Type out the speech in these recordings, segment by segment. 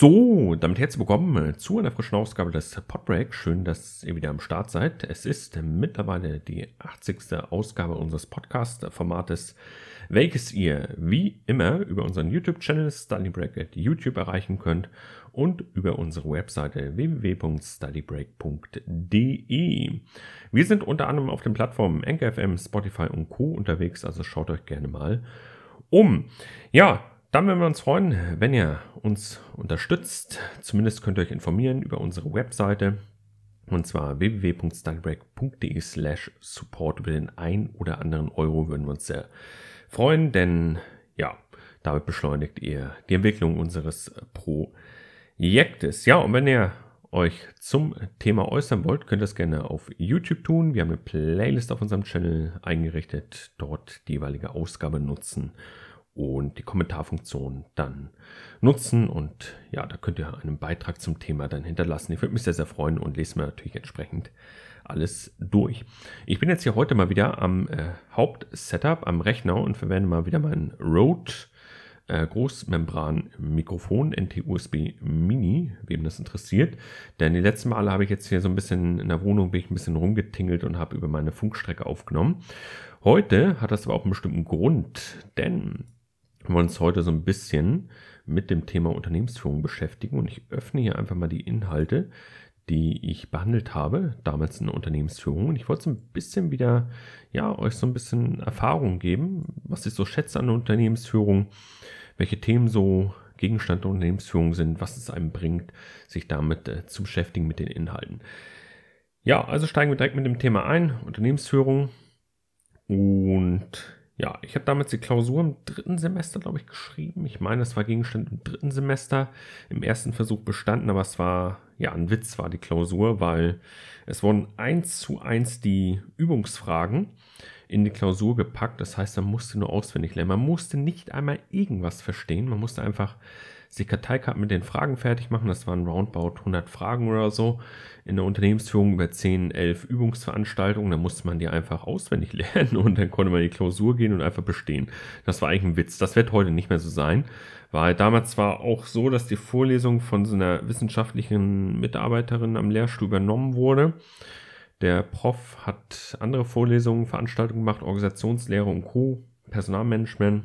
So, damit herzlich willkommen zu einer frischen Ausgabe des Podbreak. Schön, dass ihr wieder am Start seid. Es ist mittlerweile die 80. Ausgabe unseres Podcast-Formates, welches ihr wie immer über unseren YouTube-Channel StudyBreak YouTube erreichen könnt und über unsere Webseite www.studybreak.de. Wir sind unter anderem auf den Plattformen NKFM, Spotify und Co. unterwegs, also schaut euch gerne mal um. Ja, dann würden wir uns freuen, wenn ihr uns unterstützt. Zumindest könnt ihr euch informieren über unsere Webseite. Und zwar www.stylebreak.de slash support. Über den ein oder anderen Euro würden wir uns sehr freuen, denn ja, damit beschleunigt ihr die Entwicklung unseres Projektes. Ja, und wenn ihr euch zum Thema äußern wollt, könnt ihr das gerne auf YouTube tun. Wir haben eine Playlist auf unserem Channel eingerichtet. Dort die jeweilige Ausgabe nutzen und die Kommentarfunktion dann nutzen. Und ja, da könnt ihr einen Beitrag zum Thema dann hinterlassen. Ich würde mich sehr, sehr freuen und lese mir natürlich entsprechend alles durch. Ich bin jetzt hier heute mal wieder am äh, Hauptsetup am Rechner und verwende mal wieder mein Rode äh, Großmembran-Mikrofon NT-USB Mini, wem das interessiert. Denn die letzten Male habe ich jetzt hier so ein bisschen in der Wohnung, bin ich ein bisschen rumgetingelt und habe über meine Funkstrecke aufgenommen. Heute hat das aber auch einen bestimmten Grund, denn wir uns heute so ein bisschen mit dem Thema Unternehmensführung beschäftigen und ich öffne hier einfach mal die Inhalte, die ich behandelt habe, damals in der Unternehmensführung. Und ich wollte so ein bisschen wieder, ja, euch so ein bisschen Erfahrung geben, was ich so schätze an der Unternehmensführung, welche Themen so Gegenstand der Unternehmensführung sind, was es einem bringt, sich damit äh, zu beschäftigen mit den Inhalten. Ja, also steigen wir direkt mit dem Thema ein, Unternehmensführung. Und ja, ich habe damals die Klausur im dritten Semester, glaube ich, geschrieben. Ich meine, es war Gegenstand im dritten Semester, im ersten Versuch bestanden, aber es war, ja, ein Witz war die Klausur, weil es wurden eins zu eins die Übungsfragen in die Klausur gepackt. Das heißt, man musste nur auswendig lernen. Man musste nicht einmal irgendwas verstehen. Man musste einfach sich Karteikarten mit den Fragen fertig machen. Das waren roundabout 100 Fragen oder so. In der Unternehmensführung über 10, 11 Übungsveranstaltungen. Da musste man die einfach auswendig lernen und dann konnte man in die Klausur gehen und einfach bestehen. Das war eigentlich ein Witz. Das wird heute nicht mehr so sein. Weil damals war auch so, dass die Vorlesung von so einer wissenschaftlichen Mitarbeiterin am Lehrstuhl übernommen wurde. Der Prof hat andere Vorlesungen, Veranstaltungen gemacht, Organisationslehre und Co., Personalmanagement.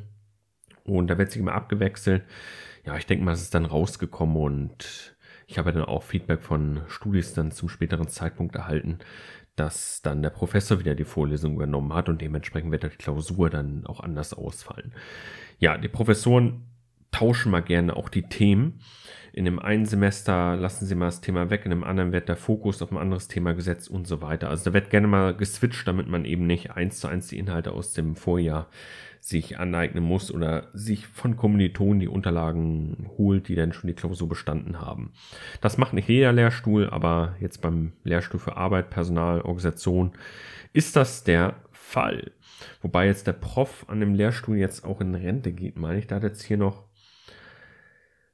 Und da wird sich immer abgewechselt ja, ich denke mal, es ist dann rausgekommen und ich habe dann auch Feedback von Studis dann zum späteren Zeitpunkt erhalten, dass dann der Professor wieder die Vorlesung übernommen hat und dementsprechend wird die Klausur dann auch anders ausfallen. Ja, die Professoren tauschen mal gerne auch die Themen. In dem einen Semester lassen sie mal das Thema weg, in dem anderen wird der Fokus auf ein anderes Thema gesetzt und so weiter. Also da wird gerne mal geswitcht, damit man eben nicht eins zu eins die Inhalte aus dem Vorjahr sich aneignen muss oder sich von Kommilitonen die Unterlagen holt, die dann schon die Klausur bestanden haben. Das macht nicht jeder Lehrstuhl, aber jetzt beim Lehrstuhl für Arbeit, Personal, Organisation ist das der Fall. Wobei jetzt der Prof an dem Lehrstuhl jetzt auch in Rente geht, meine ich. Da hat jetzt hier noch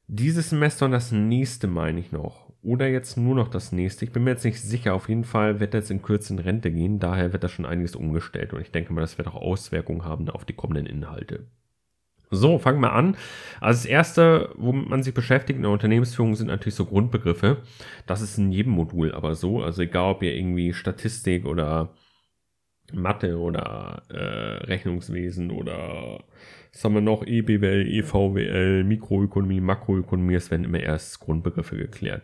dieses Semester und das nächste, meine ich noch oder jetzt nur noch das nächste. Ich bin mir jetzt nicht sicher. Auf jeden Fall wird er jetzt in Kürze in Rente gehen. Daher wird da schon einiges umgestellt. Und ich denke mal, das wird auch Auswirkungen haben auf die kommenden Inhalte. So, fangen wir an. Also das erste, womit man sich beschäftigt in der Unternehmensführung, sind natürlich so Grundbegriffe. Das ist in jedem Modul aber so. Also egal, ob ihr irgendwie Statistik oder Mathe oder äh, Rechnungswesen oder was haben wir noch? EBWL, EVWL, Mikroökonomie, Makroökonomie, es werden immer erst Grundbegriffe geklärt.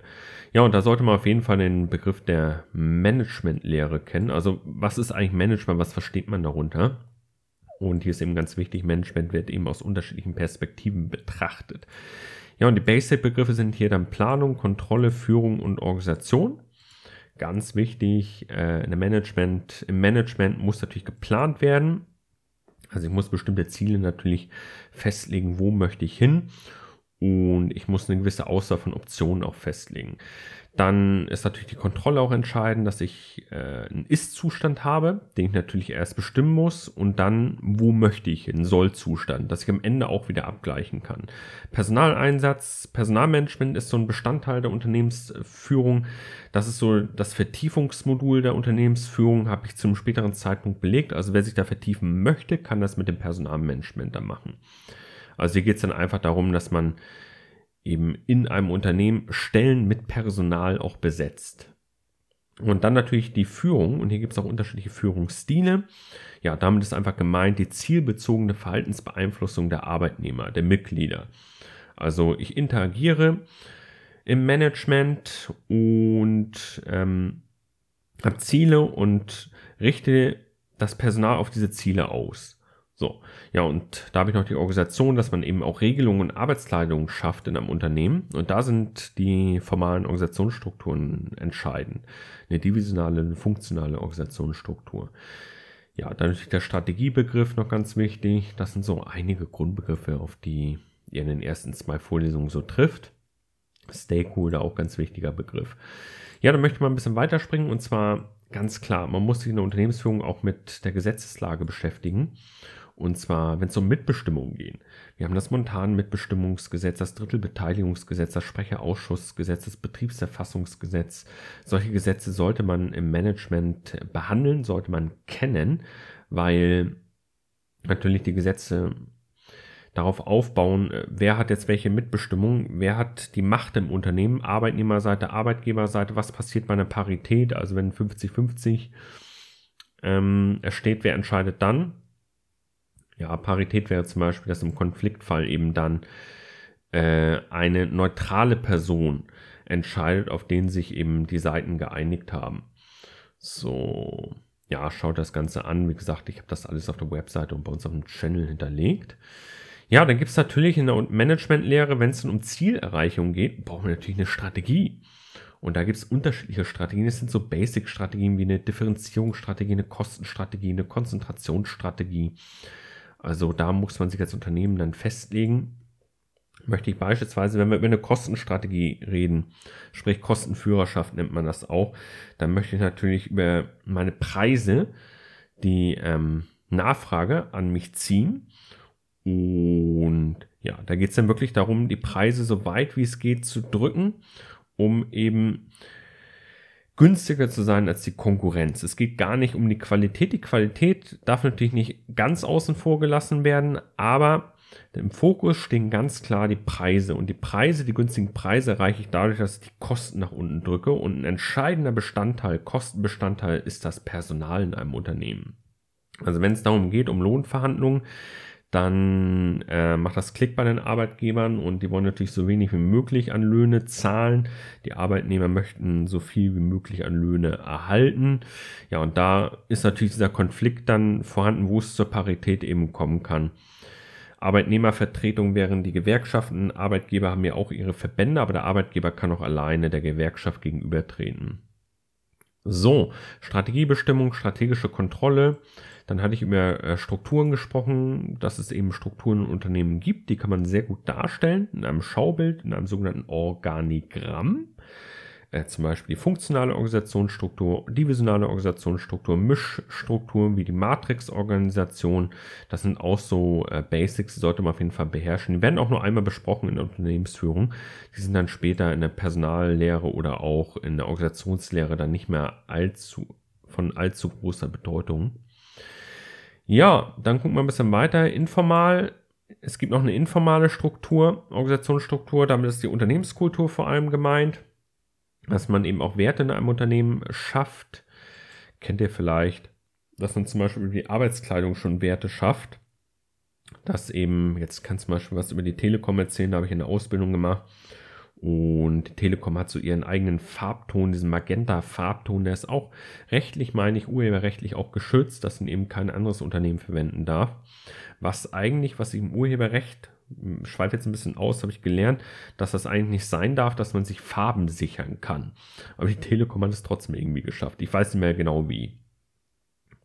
Ja, und da sollte man auf jeden Fall den Begriff der Managementlehre kennen. Also, was ist eigentlich Management? Was versteht man darunter? Und hier ist eben ganz wichtig, Management wird eben aus unterschiedlichen Perspektiven betrachtet. Ja, und die Basic-Begriffe sind hier dann Planung, Kontrolle, Führung und Organisation. Ganz wichtig, äh, in Management, im Management muss natürlich geplant werden. Also ich muss bestimmte Ziele natürlich festlegen, wo möchte ich hin und ich muss eine gewisse Auswahl von Optionen auch festlegen. Dann ist natürlich die Kontrolle auch entscheidend, dass ich äh, einen Ist-Zustand habe, den ich natürlich erst bestimmen muss und dann, wo möchte ich hin, Soll-Zustand, dass ich am Ende auch wieder abgleichen kann. Personaleinsatz, Personalmanagement ist so ein Bestandteil der Unternehmensführung. Das ist so das Vertiefungsmodul der Unternehmensführung, habe ich zum späteren Zeitpunkt belegt. Also wer sich da vertiefen möchte, kann das mit dem Personalmanagement dann machen. Also hier geht es dann einfach darum, dass man eben in einem Unternehmen Stellen mit Personal auch besetzt. Und dann natürlich die Führung, und hier gibt es auch unterschiedliche Führungsstile. Ja, damit ist einfach gemeint die zielbezogene Verhaltensbeeinflussung der Arbeitnehmer, der Mitglieder. Also ich interagiere im Management und ähm, habe Ziele und richte das Personal auf diese Ziele aus. So, ja, und da habe ich noch die Organisation, dass man eben auch Regelungen und Arbeitskleidung schafft in einem Unternehmen. Und da sind die formalen Organisationsstrukturen entscheidend. Eine divisionale, eine funktionale Organisationsstruktur. Ja, dann natürlich der Strategiebegriff noch ganz wichtig. Das sind so einige Grundbegriffe, auf die ihr in den ersten zwei Vorlesungen so trifft. Stakeholder auch ganz wichtiger Begriff. Ja, dann möchte man ein bisschen weiterspringen und zwar ganz klar, man muss sich in der Unternehmensführung auch mit der Gesetzeslage beschäftigen. Und zwar, wenn es um Mitbestimmung geht. Wir haben das Montanmitbestimmungsgesetz, das Drittelbeteiligungsgesetz, das Sprecherausschussgesetz, das Betriebserfassungsgesetz. Solche Gesetze sollte man im Management behandeln, sollte man kennen, weil natürlich die Gesetze darauf aufbauen, wer hat jetzt welche Mitbestimmung, wer hat die Macht im Unternehmen, Arbeitnehmerseite, Arbeitgeberseite, was passiert bei einer Parität, also wenn 50-50 ähm, steht, wer entscheidet dann? Ja, Parität wäre zum Beispiel, dass im Konfliktfall eben dann äh, eine neutrale Person entscheidet, auf den sich eben die Seiten geeinigt haben. So, ja, schaut das Ganze an. Wie gesagt, ich habe das alles auf der Webseite und bei uns auf dem Channel hinterlegt. Ja, dann gibt es natürlich in der Managementlehre, wenn es um Zielerreichung geht, brauchen wir natürlich eine Strategie. Und da gibt es unterschiedliche Strategien. Es sind so Basic-Strategien wie eine Differenzierungsstrategie, eine Kostenstrategie, eine Konzentrationsstrategie. Also da muss man sich als Unternehmen dann festlegen. Möchte ich beispielsweise, wenn wir über eine Kostenstrategie reden, sprich Kostenführerschaft nennt man das auch, dann möchte ich natürlich über meine Preise die ähm, Nachfrage an mich ziehen. Und ja, da geht es dann wirklich darum, die Preise so weit wie es geht zu drücken, um eben günstiger zu sein als die Konkurrenz. Es geht gar nicht um die Qualität. Die Qualität darf natürlich nicht ganz außen vor gelassen werden, aber im Fokus stehen ganz klar die Preise. Und die Preise, die günstigen Preise erreiche ich dadurch, dass ich die Kosten nach unten drücke. Und ein entscheidender Bestandteil, Kostenbestandteil ist das Personal in einem Unternehmen. Also wenn es darum geht, um Lohnverhandlungen, dann äh, macht das Klick bei den Arbeitgebern und die wollen natürlich so wenig wie möglich an Löhne zahlen. Die Arbeitnehmer möchten so viel wie möglich an Löhne erhalten. Ja, und da ist natürlich dieser Konflikt dann vorhanden, wo es zur Parität eben kommen kann. Arbeitnehmervertretung wären die Gewerkschaften. Arbeitgeber haben ja auch ihre Verbände, aber der Arbeitgeber kann auch alleine der Gewerkschaft gegenübertreten. So, Strategiebestimmung, strategische Kontrolle. Dann hatte ich über äh, Strukturen gesprochen, dass es eben Strukturen in Unternehmen gibt. Die kann man sehr gut darstellen in einem Schaubild, in einem sogenannten Organigramm. Äh, zum Beispiel die funktionale Organisationsstruktur, divisionale Organisationsstruktur, Mischstrukturen wie die Matrix-Organisation. Das sind auch so äh, Basics, die sollte man auf jeden Fall beherrschen. Die werden auch nur einmal besprochen in der Unternehmensführung. Die sind dann später in der Personallehre oder auch in der Organisationslehre dann nicht mehr allzu von allzu großer Bedeutung. Ja, dann gucken wir ein bisschen weiter. Informal. Es gibt noch eine informale Struktur, Organisationsstruktur. Damit ist die Unternehmenskultur vor allem gemeint. Dass man eben auch Werte in einem Unternehmen schafft. Kennt ihr vielleicht, dass man zum Beispiel über die Arbeitskleidung schon Werte schafft. Dass eben, jetzt kann zum Beispiel was über die Telekom erzählen, da habe ich eine Ausbildung gemacht und die Telekom hat so ihren eigenen Farbton, diesen Magenta-Farbton, der ist auch rechtlich, meine ich, urheberrechtlich auch geschützt, dass ihn eben kein anderes Unternehmen verwenden darf. Was eigentlich, was im Urheberrecht, schweife jetzt ein bisschen aus, habe ich gelernt, dass das eigentlich nicht sein darf, dass man sich Farben sichern kann. Aber die Telekom hat es trotzdem irgendwie geschafft. Ich weiß nicht mehr genau wie.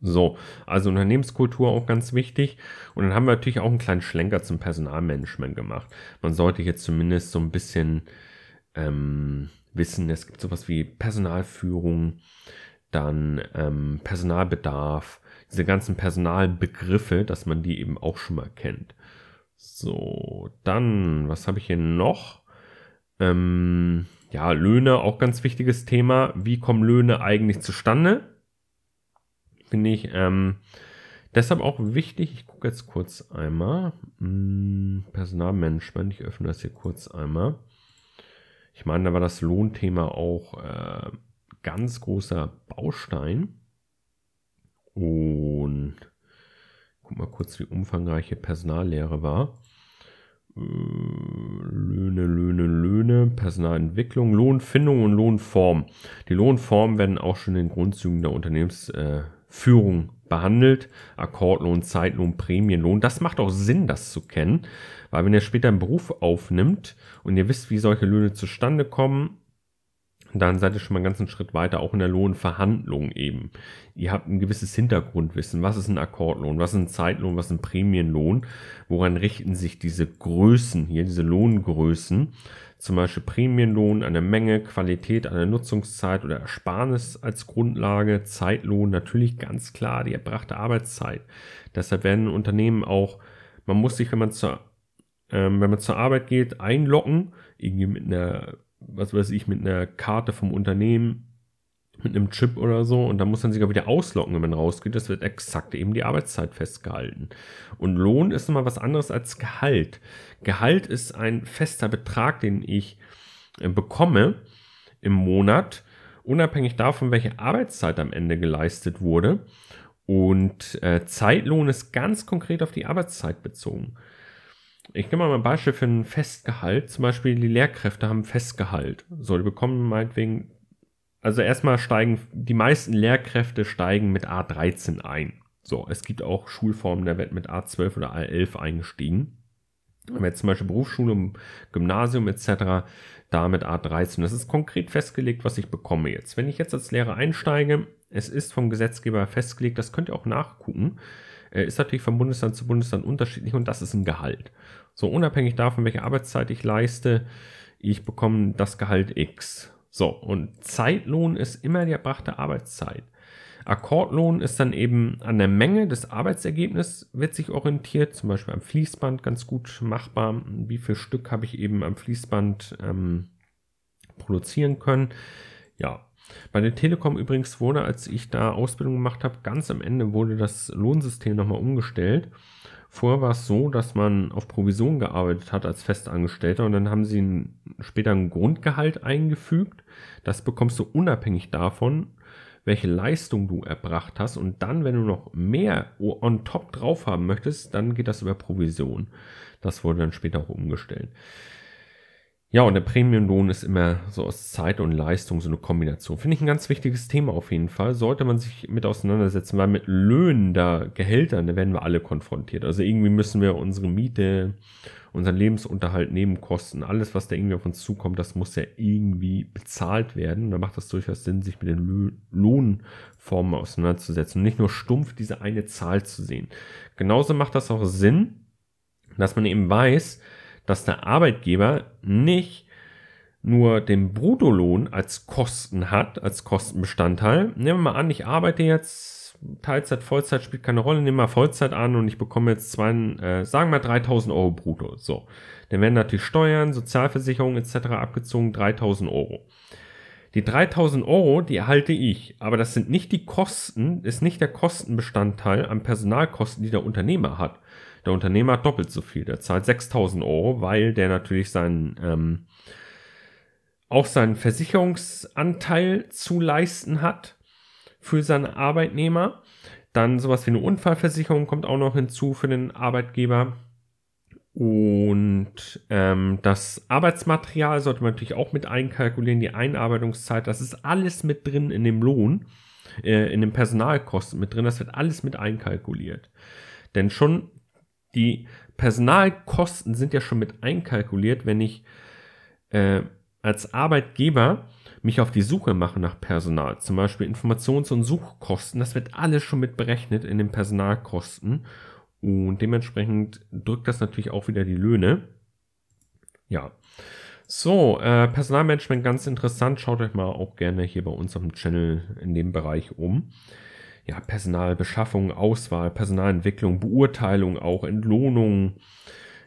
So, also Unternehmenskultur auch ganz wichtig. Und dann haben wir natürlich auch einen kleinen Schlenker zum Personalmanagement gemacht. Man sollte jetzt zumindest so ein bisschen ähm, wissen, es gibt sowas wie Personalführung, dann ähm, Personalbedarf, diese ganzen Personalbegriffe, dass man die eben auch schon mal kennt. So, dann, was habe ich hier noch? Ähm, ja, Löhne, auch ganz wichtiges Thema. Wie kommen Löhne eigentlich zustande? Finde ich ähm, deshalb auch wichtig. Ich gucke jetzt kurz einmal. Hm, Personalmanagement, ich öffne das hier kurz einmal. Ich meine, da war das Lohnthema auch äh, ganz großer Baustein. Und guck mal kurz, wie umfangreiche Personallehre war. Äh, Löhne, Löhne, Löhne, Personalentwicklung, Lohnfindung und Lohnform. Die Lohnformen werden auch schon in den Grundzügen der Unternehmensführung äh, behandelt. Akkordlohn, Zeitlohn, Prämienlohn. Das macht auch Sinn, das zu kennen, weil wenn ihr später einen Beruf aufnimmt und ihr wisst, wie solche Löhne zustande kommen, dann seid ihr schon mal einen ganzen Schritt weiter, auch in der Lohnverhandlung eben. Ihr habt ein gewisses Hintergrundwissen. Was ist ein Akkordlohn? Was ist ein Zeitlohn? Was ist ein Prämienlohn? Woran richten sich diese Größen hier, diese Lohngrößen? Zum Beispiel Prämienlohn, eine Menge, Qualität, eine Nutzungszeit oder Ersparnis als Grundlage, Zeitlohn, natürlich ganz klar die erbrachte Arbeitszeit. Deshalb werden Unternehmen auch, man muss sich, wenn man zur, ähm, wenn man zur Arbeit geht, einloggen, irgendwie mit einer was weiß ich, mit einer Karte vom Unternehmen, mit einem Chip oder so und dann muss man sich auch wieder ausloggen, wenn man rausgeht. Das wird exakt eben die Arbeitszeit festgehalten. Und Lohn ist nochmal was anderes als Gehalt. Gehalt ist ein fester Betrag, den ich äh, bekomme im Monat, unabhängig davon, welche Arbeitszeit am Ende geleistet wurde. Und äh, Zeitlohn ist ganz konkret auf die Arbeitszeit bezogen. Ich nehme mal ein Beispiel für ein Festgehalt. Zum Beispiel die Lehrkräfte haben Festgehalt. So, die bekommen meinetwegen, also erstmal steigen, die meisten Lehrkräfte steigen mit A13 ein. So, es gibt auch Schulformen, da wird mit A12 oder A11 eingestiegen. Aber jetzt zum Beispiel Berufsschule, Gymnasium etc., da mit A13. Das ist konkret festgelegt, was ich bekomme jetzt. Wenn ich jetzt als Lehrer einsteige, es ist vom Gesetzgeber festgelegt, das könnt ihr auch nachgucken, ist natürlich von Bundesland zu Bundesland unterschiedlich und das ist ein Gehalt. So, unabhängig davon, welche Arbeitszeit ich leiste, ich bekomme das Gehalt X. So, und Zeitlohn ist immer die erbrachte Arbeitszeit. Akkordlohn ist dann eben an der Menge des Arbeitsergebnisses wird sich orientiert, zum Beispiel am Fließband ganz gut machbar. Wie viel Stück habe ich eben am Fließband ähm, produzieren können? Ja, bei der Telekom übrigens wurde, als ich da Ausbildung gemacht habe, ganz am Ende wurde das Lohnsystem nochmal umgestellt. Vorher war es so, dass man auf Provision gearbeitet hat als Festangestellter und dann haben sie ein, später ein Grundgehalt eingefügt. Das bekommst du unabhängig davon, welche Leistung du erbracht hast. Und dann, wenn du noch mehr on top drauf haben möchtest, dann geht das über Provision. Das wurde dann später auch umgestellt. Ja, und der Premiumlohn ist immer so aus Zeit und Leistung so eine Kombination. Finde ich ein ganz wichtiges Thema auf jeden Fall. Sollte man sich mit auseinandersetzen, weil mit Löhnen da, Gehältern, da werden wir alle konfrontiert. Also irgendwie müssen wir unsere Miete, unseren Lebensunterhalt, Nebenkosten, alles, was da irgendwie auf uns zukommt, das muss ja irgendwie bezahlt werden. Da macht das durchaus Sinn, sich mit den Lohnformen auseinanderzusetzen und nicht nur stumpf diese eine Zahl zu sehen. Genauso macht das auch Sinn, dass man eben weiß, dass der Arbeitgeber nicht nur den Bruttolohn als Kosten hat, als Kostenbestandteil. Nehmen wir mal an, ich arbeite jetzt Teilzeit, Vollzeit spielt keine Rolle, nehmen wir Vollzeit an und ich bekomme jetzt zwei, äh, sagen wir 3000 Euro brutto. So. Dann werden natürlich Steuern, Sozialversicherung etc. abgezogen, 3000 Euro. Die 3000 Euro, die erhalte ich, aber das sind nicht die Kosten, ist nicht der Kostenbestandteil an Personalkosten, die der Unternehmer hat. Der Unternehmer doppelt so viel. Der zahlt 6000 Euro, weil der natürlich seinen, ähm, auch seinen Versicherungsanteil zu leisten hat für seine Arbeitnehmer. Dann sowas wie eine Unfallversicherung kommt auch noch hinzu für den Arbeitgeber. Und ähm, das Arbeitsmaterial sollte man natürlich auch mit einkalkulieren, die Einarbeitungszeit, das ist alles mit drin in dem Lohn, äh, in den Personalkosten mit drin, das wird alles mit einkalkuliert. Denn schon die Personalkosten sind ja schon mit einkalkuliert, wenn ich äh, als Arbeitgeber mich auf die Suche mache nach Personal. Zum Beispiel Informations- und Suchkosten. Das wird alles schon mit berechnet in den Personalkosten. Und dementsprechend drückt das natürlich auch wieder die Löhne. Ja. So, äh, Personalmanagement ganz interessant. Schaut euch mal auch gerne hier bei uns auf dem Channel in dem Bereich um ja, Personalbeschaffung, Auswahl, Personalentwicklung, Beurteilung, auch Entlohnung.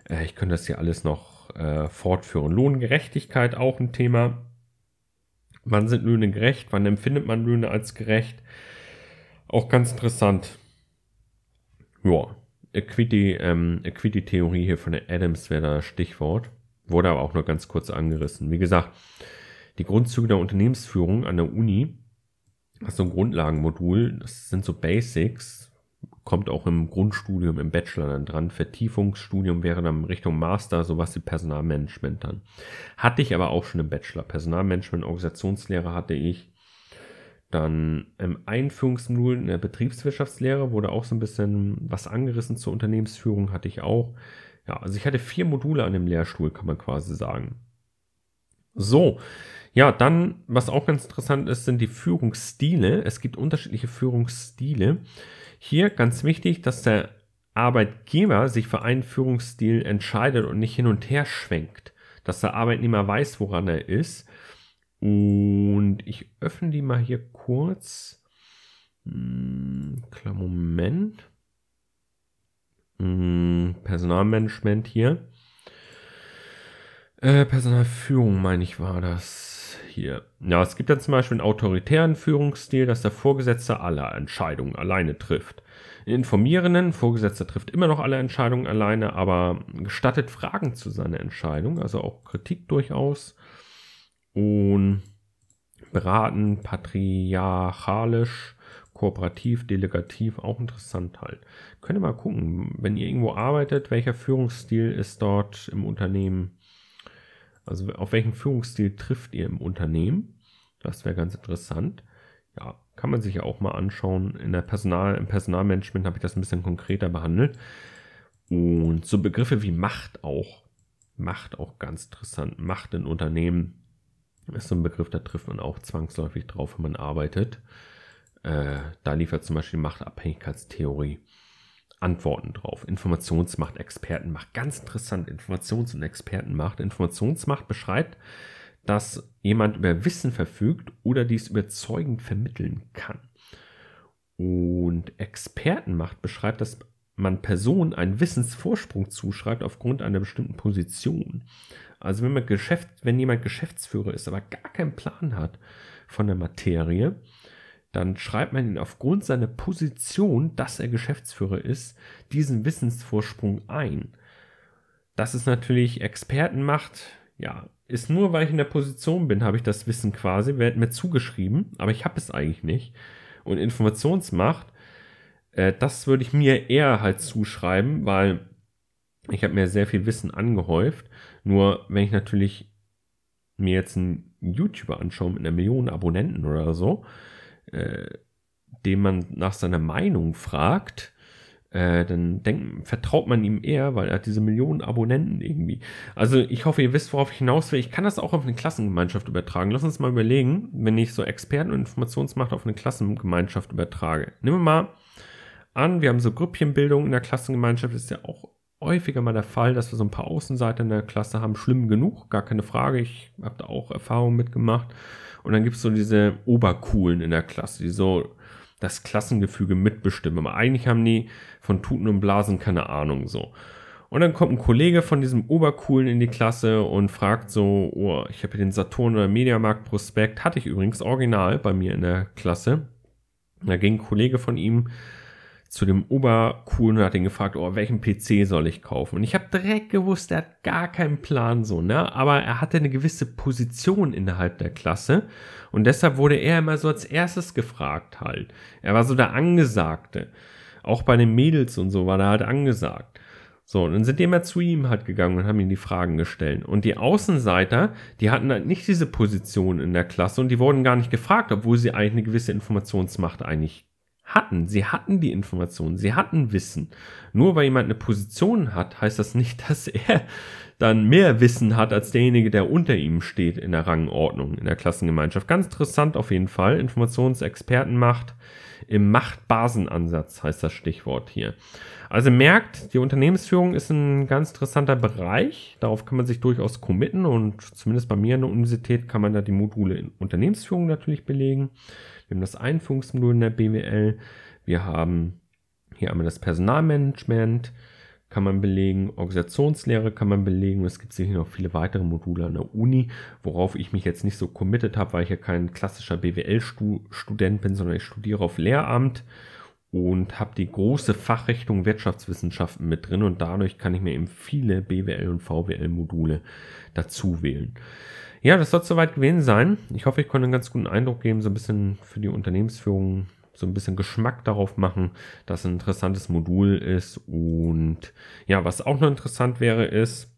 Äh, ich könnte das hier alles noch äh, fortführen. Lohngerechtigkeit auch ein Thema. Wann sind Löhne gerecht? Wann empfindet man Löhne als gerecht? Auch ganz interessant. Ja, Equity, ähm, Equity-Theorie hier von der Adams wäre das Stichwort. Wurde aber auch nur ganz kurz angerissen. Wie gesagt, die Grundzüge der Unternehmensführung an der Uni, ist so ein Grundlagenmodul, das sind so Basics, kommt auch im Grundstudium, im Bachelor dann dran. Vertiefungsstudium wäre dann Richtung Master, sowas wie Personalmanagement dann. Hatte ich aber auch schon im Bachelor. Personalmanagement, Organisationslehre hatte ich. Dann im Einführungsmodul in der Betriebswirtschaftslehre wurde auch so ein bisschen was angerissen zur Unternehmensführung, hatte ich auch. Ja, also ich hatte vier Module an dem Lehrstuhl, kann man quasi sagen. So, ja, dann, was auch ganz interessant ist, sind die Führungsstile. Es gibt unterschiedliche Führungsstile. Hier ganz wichtig, dass der Arbeitgeber sich für einen Führungsstil entscheidet und nicht hin und her schwenkt. Dass der Arbeitnehmer weiß, woran er ist. Und ich öffne die mal hier kurz. Hm, klar, Moment. Hm, Personalmanagement hier. Äh, Personalführung, meine ich, war das hier. Ja, es gibt ja zum Beispiel einen autoritären Führungsstil, dass der Vorgesetzte alle Entscheidungen alleine trifft. Einen informierenden Vorgesetzter trifft immer noch alle Entscheidungen alleine, aber gestattet Fragen zu seiner Entscheidung, also auch Kritik durchaus. Und beraten, patriarchalisch, kooperativ, delegativ, auch interessant halt. Könnt ihr mal gucken, wenn ihr irgendwo arbeitet, welcher Führungsstil ist dort im Unternehmen also auf welchen Führungsstil trifft ihr im Unternehmen? Das wäre ganz interessant. Ja, kann man sich ja auch mal anschauen. In der Personal, Im Personalmanagement habe ich das ein bisschen konkreter behandelt. Und so Begriffe wie Macht auch. Macht auch ganz interessant. Macht in Unternehmen ist so ein Begriff, da trifft man auch zwangsläufig drauf, wenn man arbeitet. Äh, da liefert zum Beispiel Machtabhängigkeitstheorie Antworten drauf. Informationsmacht, Expertenmacht. Ganz interessant. Informations- und Expertenmacht. Informationsmacht beschreibt, dass jemand über Wissen verfügt oder dies überzeugend vermitteln kann. Und Expertenmacht beschreibt, dass man Personen einen Wissensvorsprung zuschreibt aufgrund einer bestimmten Position. Also wenn man Geschäft, wenn jemand Geschäftsführer ist, aber gar keinen Plan hat von der Materie, dann schreibt man ihn aufgrund seiner Position, dass er Geschäftsführer ist, diesen Wissensvorsprung ein. Das ist natürlich Expertenmacht. Ja, ist nur, weil ich in der Position bin, habe ich das Wissen quasi, wird mir zugeschrieben, aber ich habe es eigentlich nicht. Und Informationsmacht, äh, das würde ich mir eher halt zuschreiben, weil ich habe mir sehr viel Wissen angehäuft. Nur wenn ich natürlich mir jetzt einen YouTuber anschaue mit einer Million Abonnenten oder so, äh, dem man nach seiner Meinung fragt, äh, dann denk, vertraut man ihm eher, weil er hat diese Millionen Abonnenten irgendwie. Also ich hoffe, ihr wisst, worauf ich hinaus will. Ich kann das auch auf eine Klassengemeinschaft übertragen. Lass uns mal überlegen, wenn ich so Experten- und Informationsmacht auf eine Klassengemeinschaft übertrage. Nehmen wir mal an, wir haben so Grüppchenbildung in der Klassengemeinschaft, ist ja auch häufiger mal der Fall, dass wir so ein paar Außenseiter in der Klasse haben. Schlimm genug, gar keine Frage. Ich habe da auch Erfahrungen mitgemacht. Und dann gibt es so diese Obercoolen in der Klasse, die so das Klassengefüge mitbestimmen. Aber eigentlich haben die von Tuten und Blasen keine Ahnung so. Und dann kommt ein Kollege von diesem Obercoolen in die Klasse und fragt so, oh, ich habe hier den Saturn oder Mediamarkt Prospekt, hatte ich übrigens original bei mir in der Klasse. Da ging ein Kollege von ihm zu dem Obercoolen und hat ihn gefragt, oh, welchen PC soll ich kaufen? Und ich habe direkt gewusst, er hat gar keinen Plan so, ne? Aber er hatte eine gewisse Position innerhalb der Klasse und deshalb wurde er immer so als erstes gefragt halt. Er war so der Angesagte. Auch bei den Mädels und so war er halt angesagt. So, und dann sind die immer zu ihm halt gegangen und haben ihm die Fragen gestellt. Und die Außenseiter, die hatten halt nicht diese Position in der Klasse und die wurden gar nicht gefragt, obwohl sie eigentlich eine gewisse Informationsmacht eigentlich hatten. Sie hatten die Informationen, sie hatten Wissen. Nur weil jemand eine Position hat, heißt das nicht, dass er dann mehr Wissen hat als derjenige, der unter ihm steht in der Rangordnung, in der Klassengemeinschaft. Ganz interessant auf jeden Fall. Informationsexpertenmacht im Machtbasenansatz heißt das Stichwort hier. Also merkt, die Unternehmensführung ist ein ganz interessanter Bereich. Darauf kann man sich durchaus committen und zumindest bei mir in der Universität kann man da die Module in Unternehmensführung natürlich belegen. Wir haben das Einführungsmodul in der BWL. Wir haben hier einmal das Personalmanagement, kann man belegen, Organisationslehre kann man belegen. Es gibt sicher noch viele weitere Module an der Uni, worauf ich mich jetzt nicht so committed habe, weil ich ja kein klassischer BWL-Student bin, sondern ich studiere auf Lehramt. und habe die große Fachrichtung Wirtschaftswissenschaften mit drin und dadurch kann ich mir eben viele BWL und VWL Module dazu wählen. Ja, das soll soweit gewesen sein. Ich hoffe, ich konnte einen ganz guten Eindruck geben, so ein bisschen für die Unternehmensführung, so ein bisschen Geschmack darauf machen, dass ein interessantes Modul ist. Und ja, was auch noch interessant wäre, ist,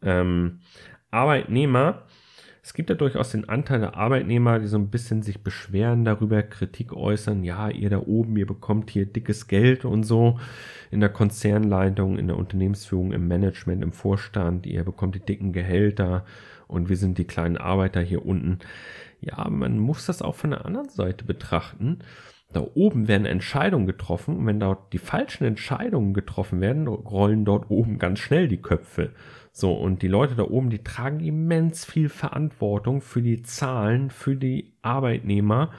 ähm, Arbeitnehmer es gibt ja durchaus den Anteil der Arbeitnehmer, die so ein bisschen sich beschweren darüber, Kritik äußern. Ja, ihr da oben, ihr bekommt hier dickes Geld und so in der Konzernleitung, in der Unternehmensführung, im Management, im Vorstand. Ihr bekommt die dicken Gehälter und wir sind die kleinen Arbeiter hier unten. Ja, man muss das auch von der anderen Seite betrachten. Da oben werden Entscheidungen getroffen und wenn dort die falschen Entscheidungen getroffen werden, rollen dort oben ganz schnell die Köpfe. So, und die Leute da oben, die tragen immens viel Verantwortung für die Zahlen, für die Arbeitnehmer.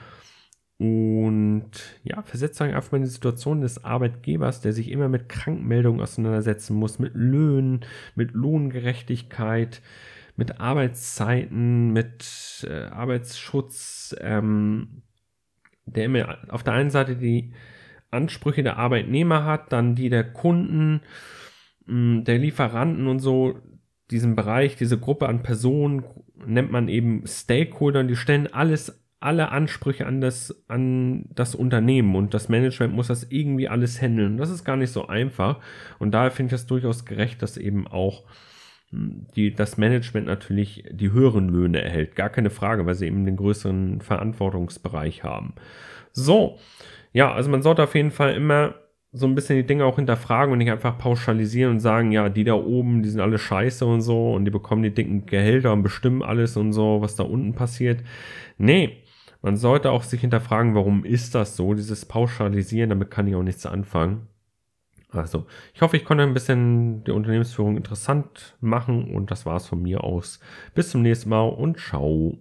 Und ja, versetzt euch einfach mal in die Situation des Arbeitgebers, der sich immer mit Krankmeldungen auseinandersetzen muss, mit Löhnen, mit Lohngerechtigkeit, mit Arbeitszeiten, mit äh, Arbeitsschutz, ähm, der immer auf der einen Seite die Ansprüche der Arbeitnehmer hat, dann die der Kunden, mm, der Lieferanten und so, diesen Bereich, diese Gruppe an Personen nennt man eben Stakeholder, die stellen alles, alle Ansprüche an das, an das Unternehmen und das Management muss das irgendwie alles handeln. Das ist gar nicht so einfach und daher finde ich das durchaus gerecht, dass eben auch die, das Management natürlich die höheren Löhne erhält. Gar keine Frage, weil sie eben den größeren Verantwortungsbereich haben. So, ja, also man sollte auf jeden Fall immer so ein bisschen die Dinge auch hinterfragen und nicht einfach pauschalisieren und sagen, ja, die da oben, die sind alle scheiße und so und die bekommen die dicken Gehälter und bestimmen alles und so, was da unten passiert. Nee, man sollte auch sich hinterfragen, warum ist das so, dieses Pauschalisieren, damit kann ich auch nichts anfangen. Also, ich hoffe, ich konnte ein bisschen die Unternehmensführung interessant machen und das war's von mir aus. Bis zum nächsten Mal und ciao.